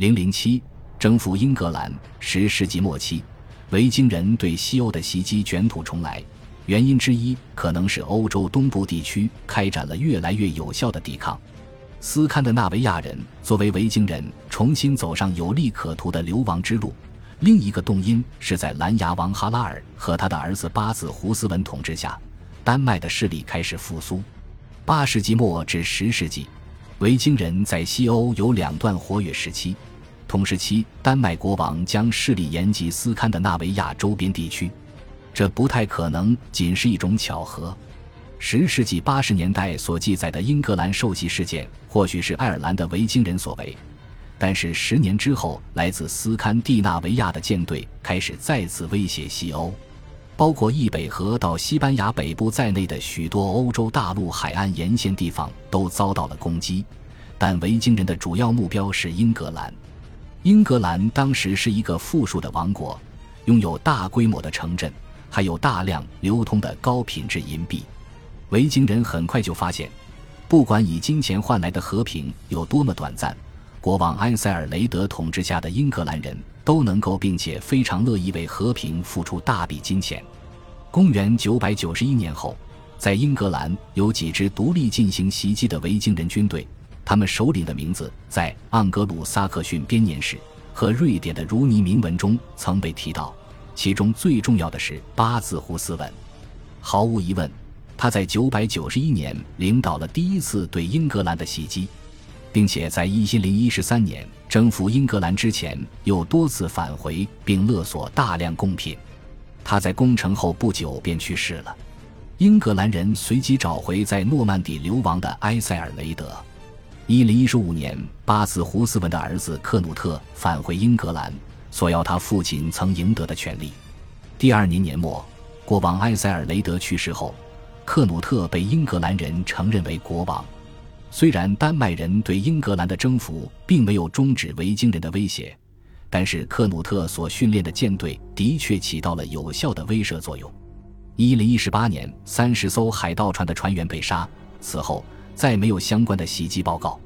零零七征服英格兰。十世纪末期，维京人对西欧的袭击卷土重来，原因之一可能是欧洲东部地区开展了越来越有效的抵抗。斯堪的纳维亚人作为维京人重新走上有利可图的流亡之路。另一个动因是在蓝牙王哈拉尔和他的儿子八子胡斯文统治下，丹麦的势力开始复苏。八世纪末至十世纪，维京人在西欧有两段活跃时期。同时期，丹麦国王将势力延及斯堪的纳维亚周边地区，这不太可能仅是一种巧合。十世纪八十年代所记载的英格兰受袭事件，或许是爱尔兰的维京人所为。但是十年之后，来自斯堪的纳维亚的舰队开始再次威胁西欧，包括易北河到西班牙北部在内的许多欧洲大陆海岸沿线地方都遭到了攻击。但维京人的主要目标是英格兰。英格兰当时是一个富庶的王国，拥有大规模的城镇，还有大量流通的高品质银币。维京人很快就发现，不管以金钱换来的和平有多么短暂。国王埃塞尔雷德统治下的英格兰人都能够并且非常乐意为和平付出大笔金钱。公元991年后，在英格兰有几支独立进行袭击的维京人军队，他们首领的名字在盎格鲁撒克逊编年史和瑞典的儒尼铭文中曾被提到。其中最重要的是八字胡斯文。毫无疑问，他在991年领导了第一次对英格兰的袭击。并且在一千零一十三年征服英格兰之前，又多次返回并勒索大量贡品。他在攻城后不久便去世了。英格兰人随即找回在诺曼底流亡的埃塞尔雷德。一零一十五年，巴斯胡斯文的儿子克努特返回英格兰，索要他父亲曾赢得的权利。第二年年末，国王埃塞尔雷德去世后，克努特被英格兰人承认为国王。虽然丹麦人对英格兰的征服并没有终止维京人的威胁，但是克努特所训练的舰队的确起到了有效的威慑作用。一零一八年，三十艘海盗船的船员被杀，此后再没有相关的袭击报告。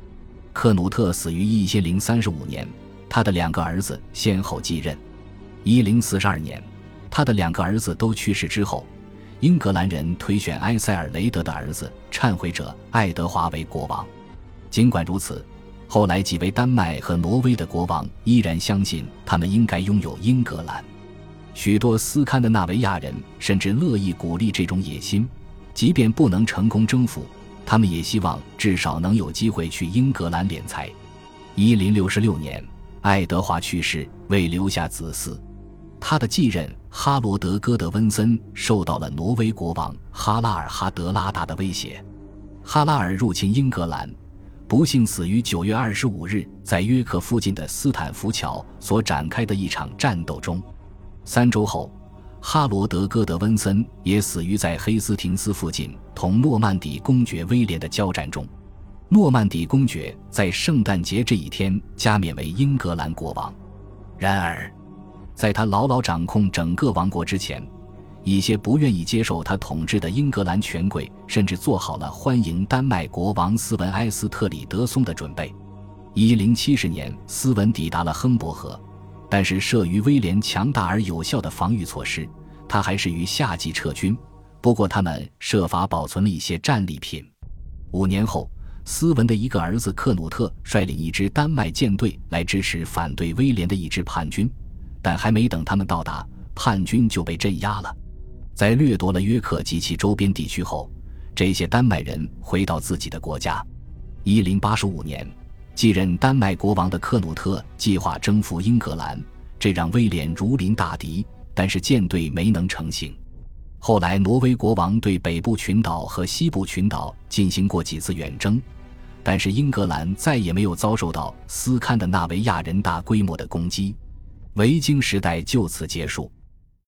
克努特死于一千零三十五年，他的两个儿子先后继任。一零四十二年，他的两个儿子都去世之后。英格兰人推选埃塞尔雷德的儿子忏悔者爱德华为国王。尽管如此，后来几位丹麦和挪威的国王依然相信他们应该拥有英格兰。许多斯堪的纳维亚人甚至乐意鼓励这种野心，即便不能成功征服，他们也希望至少能有机会去英格兰敛财。一零六六年，爱德华去世，未留下子嗣。他的继任哈罗德·戈德温森受到了挪威国王哈拉尔·哈德拉达的威胁。哈拉尔入侵英格兰，不幸死于九月二十五日在约克附近的斯坦福桥所展开的一场战斗中。三周后，哈罗德·戈德温森也死于在黑斯廷斯附近同诺曼底公爵威廉的交战中。诺曼底公爵在圣诞节这一天加冕为英格兰国王。然而。在他牢牢掌控整个王国之前，一些不愿意接受他统治的英格兰权贵甚至做好了欢迎丹麦国王斯文埃斯特里德松的准备。一零七十年，斯文抵达了亨伯河，但是慑于威廉强大而有效的防御措施，他还是于夏季撤军。不过，他们设法保存了一些战利品。五年后，斯文的一个儿子克努特率领一支丹麦舰队来支持反对威廉的一支叛军。但还没等他们到达，叛军就被镇压了。在掠夺了约克及其周边地区后，这些丹麦人回到自己的国家。一零八十五年，继任丹麦国王的克努特计划征服英格兰，这让威廉如临大敌，但是舰队没能成型。后来，挪威国王对北部群岛和西部群岛进行过几次远征，但是英格兰再也没有遭受到斯堪的纳维亚人大规模的攻击。维京时代就此结束。